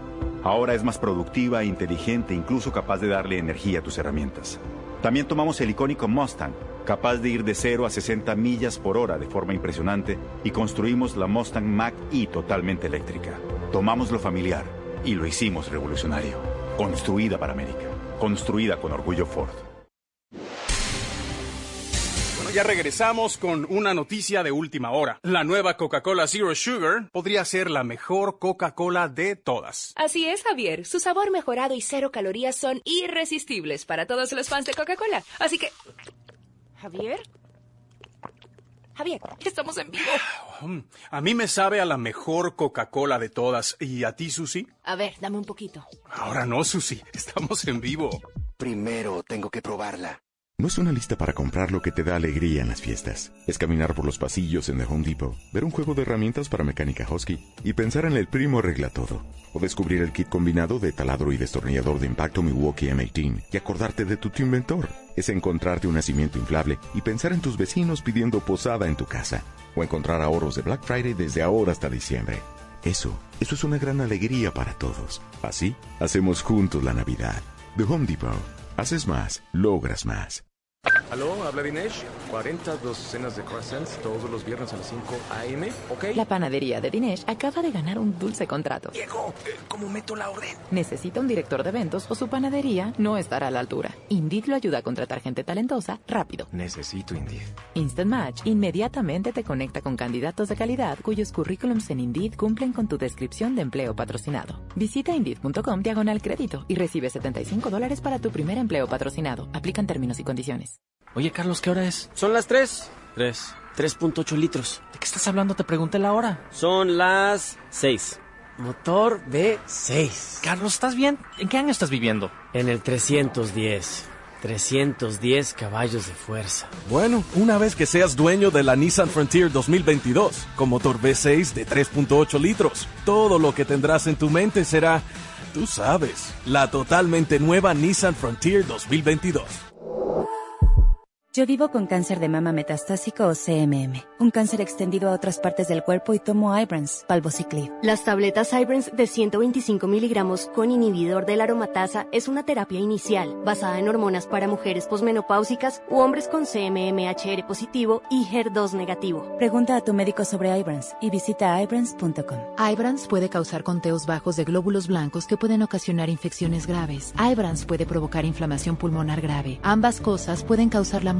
Ahora es más productiva inteligente, incluso capaz de darle energía a tus herramientas. También tomamos el icónico Mustang, capaz de ir de 0 a 60 millas por hora de forma impresionante, y construimos la Mustang Mach-E totalmente eléctrica. Tomamos lo familiar y lo hicimos revolucionario. Construida para América. Construida con orgullo Ford. Bueno, ya regresamos con una noticia de última hora. La nueva Coca-Cola Zero Sugar podría ser la mejor Coca-Cola de todas. Así es, Javier. Su sabor mejorado y cero calorías son irresistibles para todos los fans de Coca-Cola. Así que... Javier. Javier, estamos en vivo. Mm, A mí me sabe a la mejor Coca-Cola de todas. ¿Y a ti, Susi? A ver, dame un poquito. Ahora no, Susi. Estamos en vivo. Primero tengo que probarla. No es una lista para comprar lo que te da alegría en las fiestas. Es caminar por los pasillos en The Home Depot, ver un juego de herramientas para mecánica Husky y pensar en el primo arregla todo. O descubrir el kit combinado de taladro y destornillador de impacto Milwaukee M18 y acordarte de tu tu inventor. Es encontrarte un nacimiento inflable y pensar en tus vecinos pidiendo posada en tu casa. O encontrar ahorros de Black Friday desde ahora hasta diciembre. Eso, eso es una gran alegría para todos. Así, hacemos juntos la Navidad. The Home Depot. Haces más, logras más. Aló, habla Dinesh. 40 docenas de croissants todos los viernes a las 5 a.m., ¿ok? La panadería de Dinesh acaba de ganar un dulce contrato. Diego, eh, ¿cómo meto la orden? Necesita un director de eventos o su panadería no estará a la altura. Indeed lo ayuda a contratar gente talentosa rápido. Necesito Indeed. Instant Match inmediatamente te conecta con candidatos de calidad cuyos currículums en Indeed cumplen con tu descripción de empleo patrocinado. Visita Indeed.com diagonal crédito y recibe 75 dólares para tu primer empleo patrocinado. Aplican términos y condiciones. Oye, Carlos, ¿qué hora es? Son las 3. 3. 3.8 litros. ¿De qué estás hablando? Te pregunté la hora. Son las 6. Motor V6. Carlos, ¿estás bien? ¿En qué año estás viviendo? En el 310. 310 caballos de fuerza. Bueno, una vez que seas dueño de la Nissan Frontier 2022, con motor V6 de 3.8 litros, todo lo que tendrás en tu mente será, tú sabes, la totalmente nueva Nissan Frontier 2022. Yo vivo con cáncer de mama metastásico o CMM, un cáncer extendido a otras partes del cuerpo y tomo Ibrance, palbociclib. Las tabletas Ibrance de 125 miligramos con inhibidor de la aromatasa es una terapia inicial basada en hormonas para mujeres posmenopáusicas u hombres con CMMHR positivo y HER2 negativo. Pregunta a tu médico sobre Ibrance y visita ibrance.com. Ibrance puede causar conteos bajos de glóbulos blancos que pueden ocasionar infecciones graves. Ibrance puede provocar inflamación pulmonar grave. Ambas cosas pueden causar la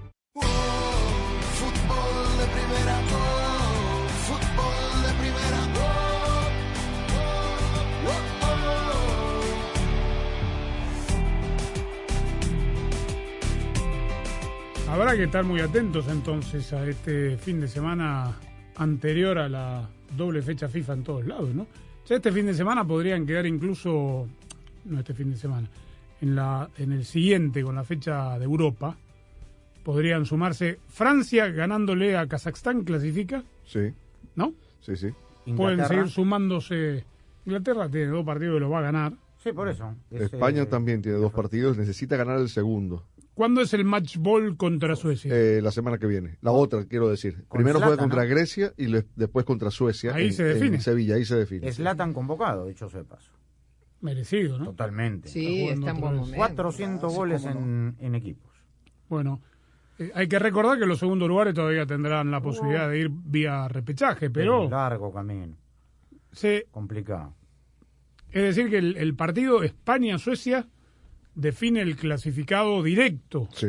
Fútbol de primera, oh, fútbol de Habrá que estar muy atentos entonces a este fin de semana anterior a la doble fecha FIFA en todos lados, ¿no? Ya este fin de semana podrían quedar incluso, no este fin de semana, en, la, en el siguiente con la fecha de Europa, podrían sumarse Francia ganándole a Kazajstán, clasifica, Sí, ¿no? sí, sí. Pueden seguir sumándose. Inglaterra tiene dos partidos y los va a ganar. Sí, por eso. Es, España eh, también tiene dos partidos, necesita ganar el segundo. ¿Cuándo es el match ball contra Suecia? Eh, la semana que viene. La otra, quiero decir. Primero Zlatan, juega contra ¿no? Grecia y le- después contra Suecia. Ahí en- se define. En Sevilla, ahí se define. Zlatan convocado, dicho sea de paso. Merecido, ¿no? Totalmente. Sí, Está en buen momento. 400 goles en, en equipos. Bueno, eh, hay que recordar que los segundos lugares todavía tendrán la posibilidad de ir vía repechaje, pero Largo camino. se, Complicado. es decir que el, el partido España-Suecia define el clasificado directo. Sí.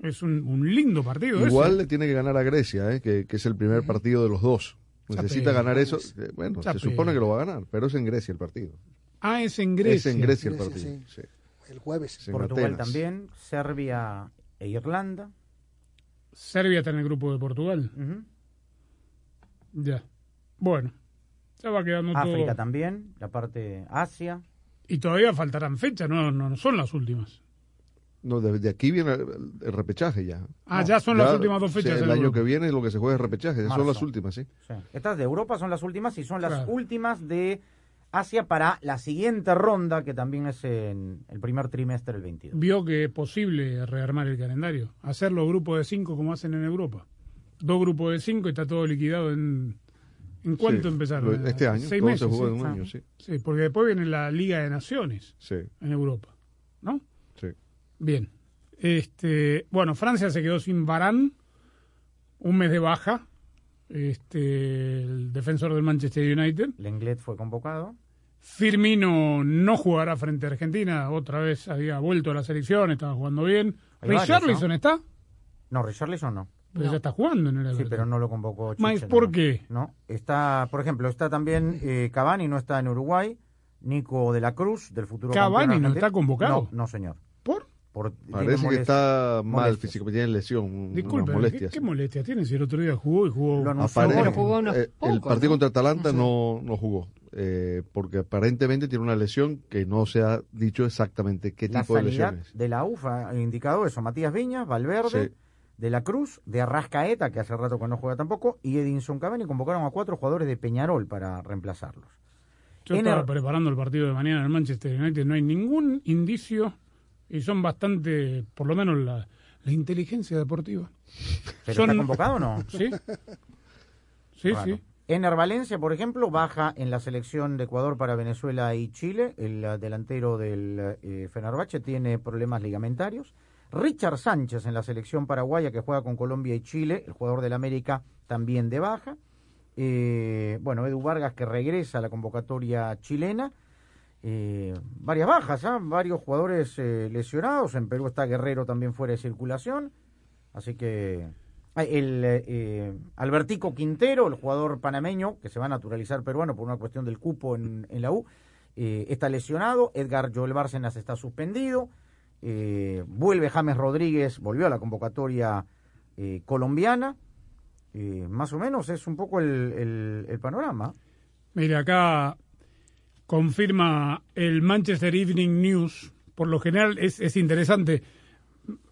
Es un, un lindo partido Igual ese. le tiene que ganar a Grecia, ¿eh? que, que es el primer partido de los dos. Necesita ganar eso. eh, Bueno, se supone que lo va a ganar, pero es en Grecia el partido. Ah, es en Grecia. Es en Grecia el Grecia, partido. sí. sí. El jueves. Portugal Atenas. también, Serbia e Irlanda. Serbia está en el grupo de Portugal. Ujú. Ya. Bueno, ya va quedando África todo. también, la parte Asia. Y todavía faltarán fechas, no, no, no son las últimas. No, de, de aquí viene el, el repechaje ya. Ah, ya son las últimas dos sí, fechas. el año Europa. que viene es lo que se juega es repechaje. Son Marzo. las últimas, sí. Sí. Estas de Europa son las últimas y son las Claro. últimas de Asia para la siguiente ronda, que también es en el primer trimestre del 22. vio que es posible rearmar el calendario, hacer los grupos de cinco como hacen en Europa. Dos grupos de cinco y está todo liquidado en... ¿En cuánto Sí, empezaron? este año, Seis todo meses. se jugó en sí. un año, sí. Sí, porque después viene la Liga de Naciones Sí, en Europa, ¿no? sí. Bien. Este, bueno, Francia se quedó sin Varane, un mes de baja. Este, el defensor del Manchester United. Lenglet fue convocado. Firmino no jugará frente a Argentina, otra vez había vuelto a la selección, estaba jugando bien. Varios, Richarlison ¿no? está, No, Richarlison no. pero ya está jugando en el Sí, Everton. pero no lo convocó. Maes, Chichen, ¿por no. qué? No, está, por ejemplo, está también eh, Cavani, no está en Uruguay. Nico de la Cruz, del futuro ¿Cavani no está convocado? No, no, señor. ¿Por? Parece que está mal molestias. físicamente, tiene lesión, Disculpe, ¿qué, molestias. qué molestia tiene si el otro día jugó y jugó? Lo anunció. Apare- Bueno, jugó unos eh, el partido ¿no? contra Atalanta No sé. no, no jugó, eh, porque aparentemente tiene una lesión que no se ha dicho exactamente qué La tipo de lesiones. de la UFA ha indicado eso. Matías Viñas, Valverde, Sí. de la Cruz, de Arrascaeta, que hace rato que no juega tampoco, y Edinson Cavani convocaron a cuatro jugadores de Peñarol para reemplazarlos. Yo En estaba el- preparando el partido de mañana en el Manchester United, no hay ningún indicio y son bastante, por lo menos la, la inteligencia deportiva. ¿Pero Son- está convocado o no? Sí. Sí, sí. Ener Valencia, por ejemplo, baja en la selección de Ecuador para Venezuela y Chile. El eh, delantero del eh, Fenerbahce tiene problemas ligamentarios. Richard Sánchez en la selección paraguaya que juega con Colombia y Chile, el jugador del América también de baja. Eh, bueno, Edu Vargas que regresa a la convocatoria chilena. Eh, varias bajas, ¿ah? varios jugadores eh, lesionados. En Perú está Guerrero también fuera de circulación. Así que ah, el eh, Albertico Quintero, el jugador panameño, que se va a naturalizar peruano por una cuestión del cupo en, la U, eh, está lesionado. Edgar Joel Bárcenas está suspendido. Eh, vuelve James Rodríguez, volvió a la convocatoria eh, colombiana. Eh, más o menos es un poco el panorama. Mire, acá confirma el Manchester Evening News. Por lo general es, es interesante.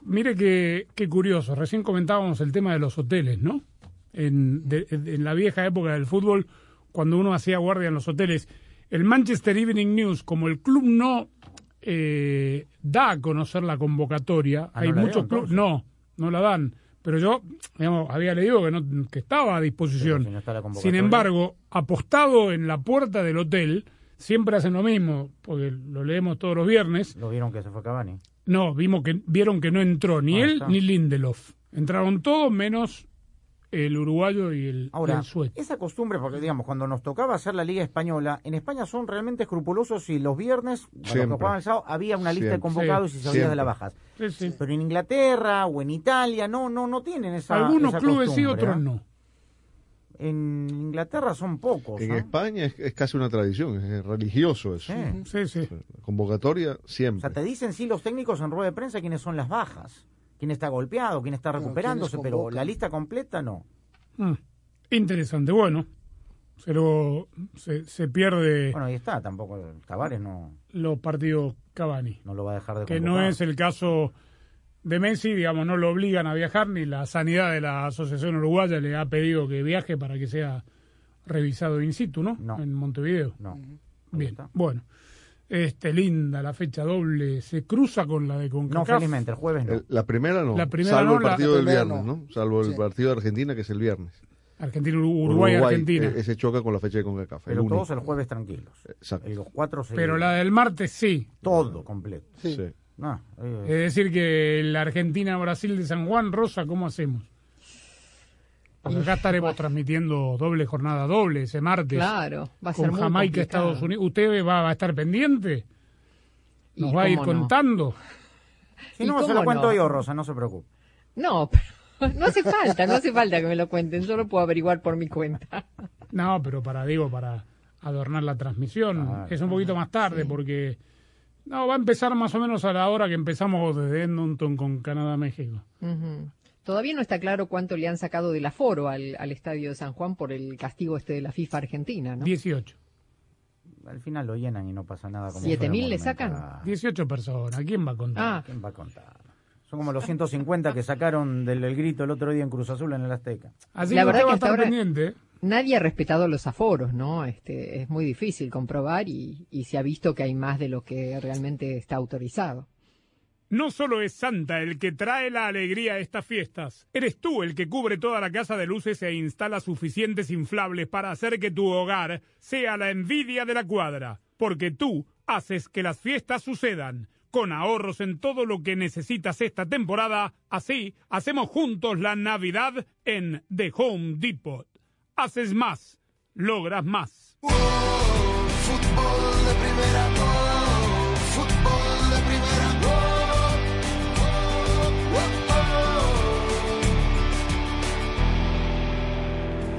Mire qué, qué curioso. Recién comentábamos el tema de los hoteles, ¿no? En, de- en la vieja época del fútbol, cuando uno hacía guardia en los hoteles. El Manchester Evening News, como el club no eh, da a conocer la convocatoria, Ah, ¿no hay muchos clubes. No, no la dan. Pero yo digamos, había leído que, no, que estaba a disposición. Si no. Sin embargo, apostado en la puerta del hotel, siempre hacen lo mismo, porque lo leemos todos los viernes. Lo vieron que se fue Cavani. No, vimos que vieron que no entró ni Ah, él está. ni Lindelof. Entraron todos menos el uruguayo y el, y Ahora, el sueco. esa costumbre, porque digamos, cuando nos tocaba hacer la Liga Española, en España son realmente escrupulosos y los viernes, cuando jugaban el sábado, había una lista de convocados Sí. y se sabía de las bajas. Sí, sí. Pero en Inglaterra o en Italia no no no tienen esa Algunos esa clubes sí, otros ¿eh? no. En Inglaterra son pocos. En ¿no? España es, es casi una tradición, es religioso eso. Sí. Sí, sí. Convocatoria O siempre. sea, te dicen sí los técnicos en rueda de prensa quiénes son las bajas, quién está golpeado, quién está recuperándose, pero la lista completa no. Mm, Interesante. Bueno, se, lo, se, se pierde Bueno, ahí está, tampoco Tavares no, los partidos Cavani. no lo va a dejar de que no convocar. es el caso de Messi, digamos, no lo obligan a viajar, ni la sanidad de la Asociación Uruguaya le ha pedido que viaje para que sea revisado in situ, ¿no? No. En Montevideo. No. Bien, bueno. Este, linda la fecha doble, se cruza con la de No, CONCACAF. felizmente, el jueves no. El- la primera no, La primera salvo no, el partido la del viernes, no. ¿no? Salvo Sí. el partido de Argentina, que es el viernes. Argentina, Uru- Uruguay, Argentina. eh, ese choca con la fecha de CONCACAF. el Pero único. todos el jueves tranquilos. Exacto. Y los cuatro Pero la del martes sí. Todo completo. Sí. Sí. No, eh, Es decir, que la Argentina-Brasil de San Juan, Rosa, ¿cómo hacemos? Porque acá estaremos transmitiendo doble jornada doble ese martes. Claro, va a ser con muy Jamaica, complicado. Estados Unidos. ¿Usted va, va a estar pendiente? ¿Nos va a ir no. contando? si ¿y no, se lo cuento no? yo, Rosa, no se preocupe. No, pero no hace falta, no hace falta que me lo cuenten, yo lo puedo averiguar por mi cuenta. No, pero para, digo, para adornar la transmisión. Ah, es un poquito más tarde porque... No, va a empezar más o menos a la hora que empezamos desde Edmonton con Canadá-México. Todavía no está claro cuánto le han sacado del aforo al, al estadio de San Juan por el castigo este de la FIFA Argentina, ¿no? 18. Al final lo llenan y no pasa nada. Como ¿Siete mil le sacan? 18 personas. ¿Quién va a contar? Ah, ¿Quién va a contar? Son como los 150 que sacaron del, del grito el otro día en Cruz Azul en el Azteca. Así La que verdad usted va a que estar ahora- pendiente. Nadie ha respetado los aforos, ¿no? Este, es muy difícil comprobar y, y se ha visto que hay más de lo que realmente está autorizado. No solo es Santa el que trae la alegría a estas fiestas, eres tú el que cubre toda la casa de luces e instala suficientes inflables para hacer que tu hogar sea la envidia de la cuadra, porque tú haces que las fiestas sucedan. Con ahorros en todo lo que necesitas esta temporada, así hacemos juntos la Navidad en The Home Depot. Haces más, logras más. Fútbol de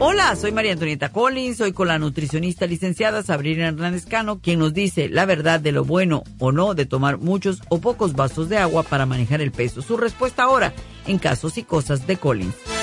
Hola, soy María Antonieta Collins, soy con la nutricionista licenciada Sabrina Hernández Cano, quien nos dice la verdad de lo bueno o no de tomar muchos o pocos vasos de agua para manejar el peso. Su respuesta ahora en casos y cosas de Collins.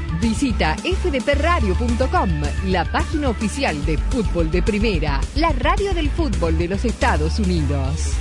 Visita fdpradio.com, la página oficial de fútbol de primera, la radio del fútbol de los Estados Unidos.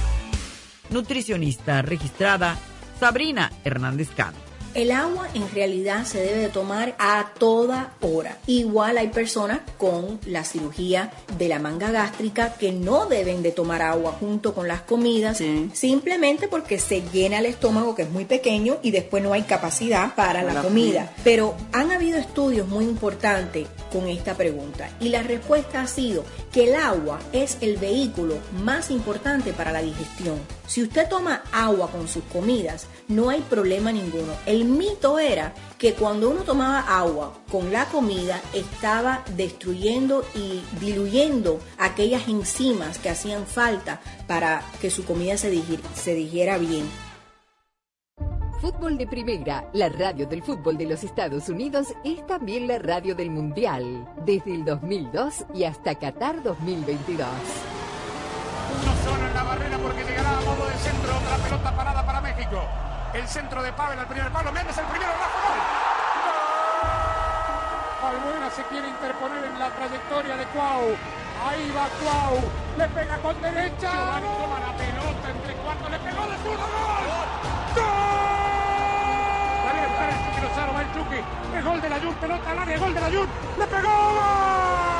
Nutricionista registrada Sabrina Hernández Cano. El agua en realidad se debe de tomar a toda hora. Igual hay personas con la cirugía de la manga gástrica que no deben de tomar agua junto con las comidas simplemente porque se llena el estómago que es muy pequeño y después no hay capacidad para la, La comida. comida. Pero han habido estudios muy importantes con esta pregunta y la respuesta ha sido que el agua es el vehículo más importante para la digestión. Si usted toma agua con sus comidas, no hay problema ninguno. El mito era que cuando uno tomaba agua con la comida estaba destruyendo y diluyendo aquellas enzimas que hacían falta para que su comida se, digir- se digiera bien. Fútbol de Primera, la radio del fútbol de los Estados Unidos, es también la radio del Mundial, desde el 2002 y hasta Qatar 2022. La barrera porque llegará a modo de centro. Otra pelota parada para México. El centro de Pavel al primer palo. Méndez el primero. Rafa gol. ¡Gol! Albuena se quiere interponer en la trayectoria de Cuau. Ahí va Cuau. Le pega con derecha. Giovanni toma la pelota entre cuartos. Le pegó de zurdo. ¡Gol! ¡Gol! La viene a buscar el Chucky Lozano. Va el Chucky. Es gol de la Jun. Pelota al área. Gol de la Jun. Le pegó.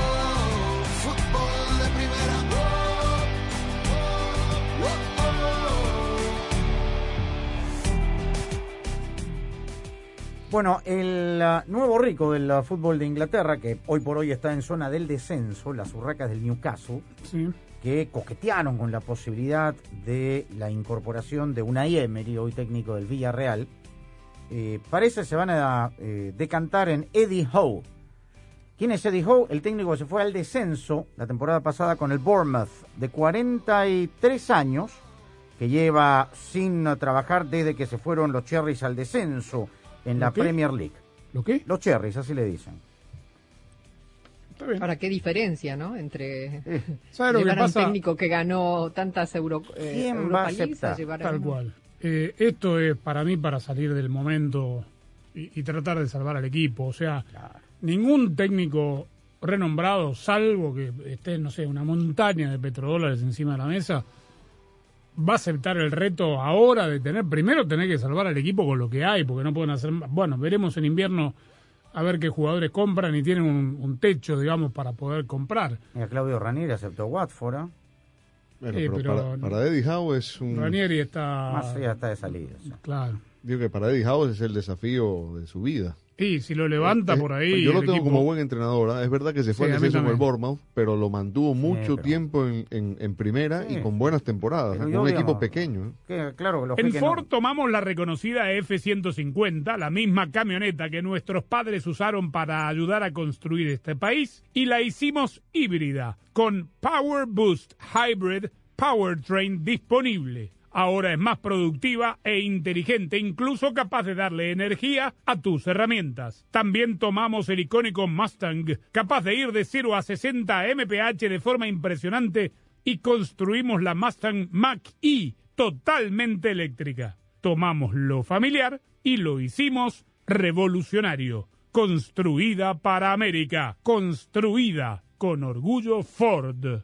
Bueno, el ah, nuevo rico del ah, fútbol de Inglaterra, que hoy por hoy está en zona del descenso, las urracas del Newcastle, que coquetearon con la posibilidad de la incorporación de una Emery, hoy técnico del Villarreal, eh, parece se van a eh, decantar en Eddie Howe. ¿Quién es Eddie Howe? El técnico que se fue al descenso la temporada pasada con el Bournemouth, de 43 años, que lleva sin trabajar desde que se fueron los Cherries al descenso en ¿Lo la qué? Premier League. ¿Lo qué? Los Cherries, así le dicen. Ahora, qué diferencia, ¿no? Entre ¿Sabe lo que llevar a un pasa? técnico que ganó tantas Euro, eh, ¿Quién va a Europa Leagues aceptar? llevar a Tal uno- cual. Eh, esto es para mí para salir del momento y, y tratar de salvar al equipo. O sea, ningún técnico renombrado, salvo que esté, no sé, una montaña de petrodólares encima de la mesa, va a aceptar el reto ahora de tener, primero tener que salvar al equipo con lo que hay, porque no pueden hacer más. Bueno, veremos en invierno a ver qué jugadores compran y tienen un, un techo, digamos, para poder comprar. Mira, Claudio Ranieri aceptó Watford. ¿eh? Bueno, pero, pero para, para Eddie Howe es un... Ranieri está... Más ya está de salida. Claro. Digo que para Eddie Howe es el desafío de su vida. Y si lo levanta Eh, por ahí. Yo lo tengo equipo- como buen entrenador. ¿ah? Es verdad que se fue Sí, al a descenso con el. Bournemouth, pero lo mantuvo mucho pero- tiempo en, en- en primera Sí. y con buenas temporadas. Pero con un equipo pequeño. ¿eh? Que, claro, lo En no. Ford tomamos la reconocida F-150, la misma camioneta que nuestros padres usaron para ayudar a construir este país, y la hicimos híbrida, con Power Boost Hybrid Powertrain disponible. Ahora es más productiva e inteligente, incluso capaz de darle energía a tus herramientas. También tomamos el icónico Mustang, capaz de ir de 0 a 60 mph de forma impresionante, y construimos la Mustang Mach-E, totalmente eléctrica. Tomamos lo familiar y lo hicimos revolucionario. Construida para América. Construida con orgullo Ford.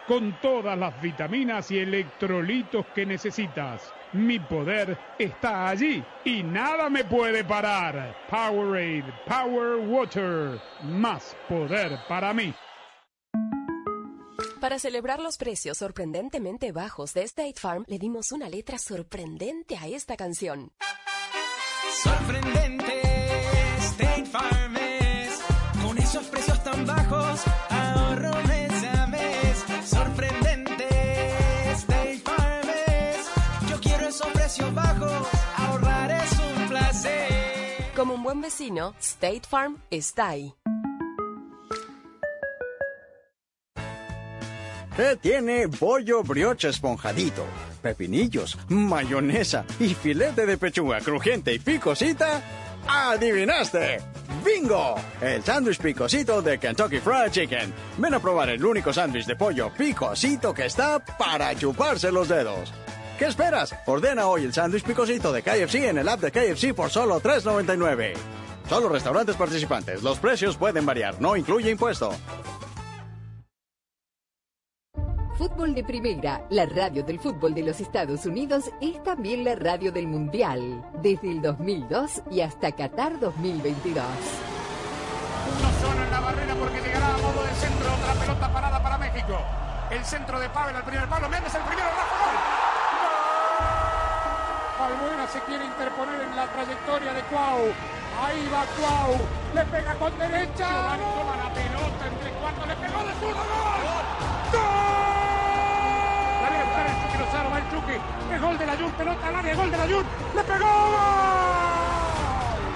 con todas las vitaminas y electrolitos que necesitas. Mi poder está allí y nada me puede parar. Powerade, Power Water, más poder para mí. Para celebrar los precios sorprendentemente bajos de State Farm, le dimos una letra sorprendente a esta canción. Sorprendente, State Farm es. Con esos precios tan bajos, buen vecino, State Farm está ahí. ¿Qué tiene pollo brioche esponjadito? Pepinillos, mayonesa y filete de pechuga crujiente y picosita. ¡Adivinaste! ¡Bingo! El sándwich picosito de Kentucky Fried Chicken. Ven a probar el único sándwich de pollo picosito que está para chuparse los dedos. ¿Qué esperas? Ordena hoy el sándwich picosito de KFC en el app de KFC por solo $3.99. Solo restaurantes participantes. Los precios pueden variar. No incluye impuesto. Fútbol de Primera, la radio del fútbol de los Estados Unidos, es también la radio del Mundial, desde el 2002 y hasta Qatar 2022. Uno solo en la barrera porque llegará a modo de centro. Otra pelota parada para México. El centro de Pavel al primer palo. Méndez el primero. Rafa, gol. Albuena se quiere interponer en la trayectoria de Cuau. Ahí va Cuau. Le pega con derecha. Giovanni toma la pelota entre cuatro. Le pegó de zurdo. ¡Gol! La viene a buscar el Chucky Lozano. Va el Chucky. Es gol de la Jun. Pelota al área. Gol de la Jun. Le pegó.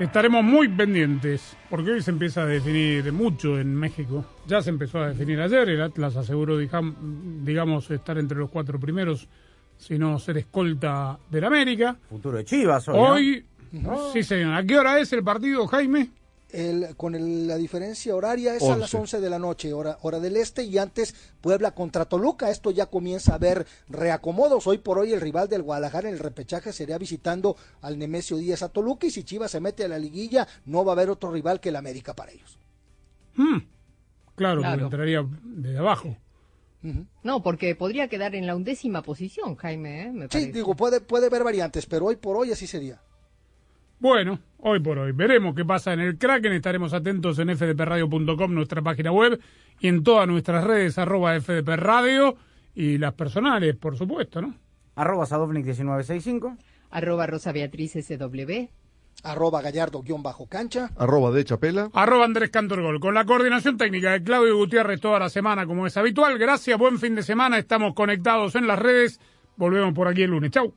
Estaremos muy pendientes, porque hoy se empieza a definir mucho en México. Ya se empezó a definir ayer, el Atlas aseguró, digamos, estar entre los cuatro primeros, si no ser escolta del América. Futuro de Chivas hoy, ¿no? Hoy, sí señor. ¿A qué hora es el partido, Jaime? El, con el- la diferencia horaria es a las 11. 11 de la noche, hora, hora del este, y antes Puebla contra Toluca. Esto ya comienza a ver reacomodos. Hoy por hoy el rival del Guadalajara en el repechaje sería visitando al Nemesio Díaz a Toluca, y si Chivas se mete a la liguilla, no va a haber otro rival que el América para ellos. Hmm, Claro, Claro. entraría desde abajo. No, porque podría quedar en la undécima posición, Jaime, ¿eh? Me Sí, parece. digo, puede, puede haber variantes, pero hoy por hoy así sería. Bueno, hoy por hoy. Veremos qué pasa en el Kraken. Estaremos atentos en fdpradio.com, nuestra página web, y en todas nuestras redes, arroba FDP Radio, y las personales, por supuesto, ¿no? Arroba Sadovnik1965. Arroba Rosa Beatriz SW. Arroba Gallardo guion bajo cancha. Arroba de Chapela. Arroba Andrés Cantorgol. Con la coordinación técnica de Claudio Gutiérrez toda la semana, como es habitual. Gracias, buen fin de semana. Estamos conectados en las redes. Volvemos por aquí el lunes. Chau.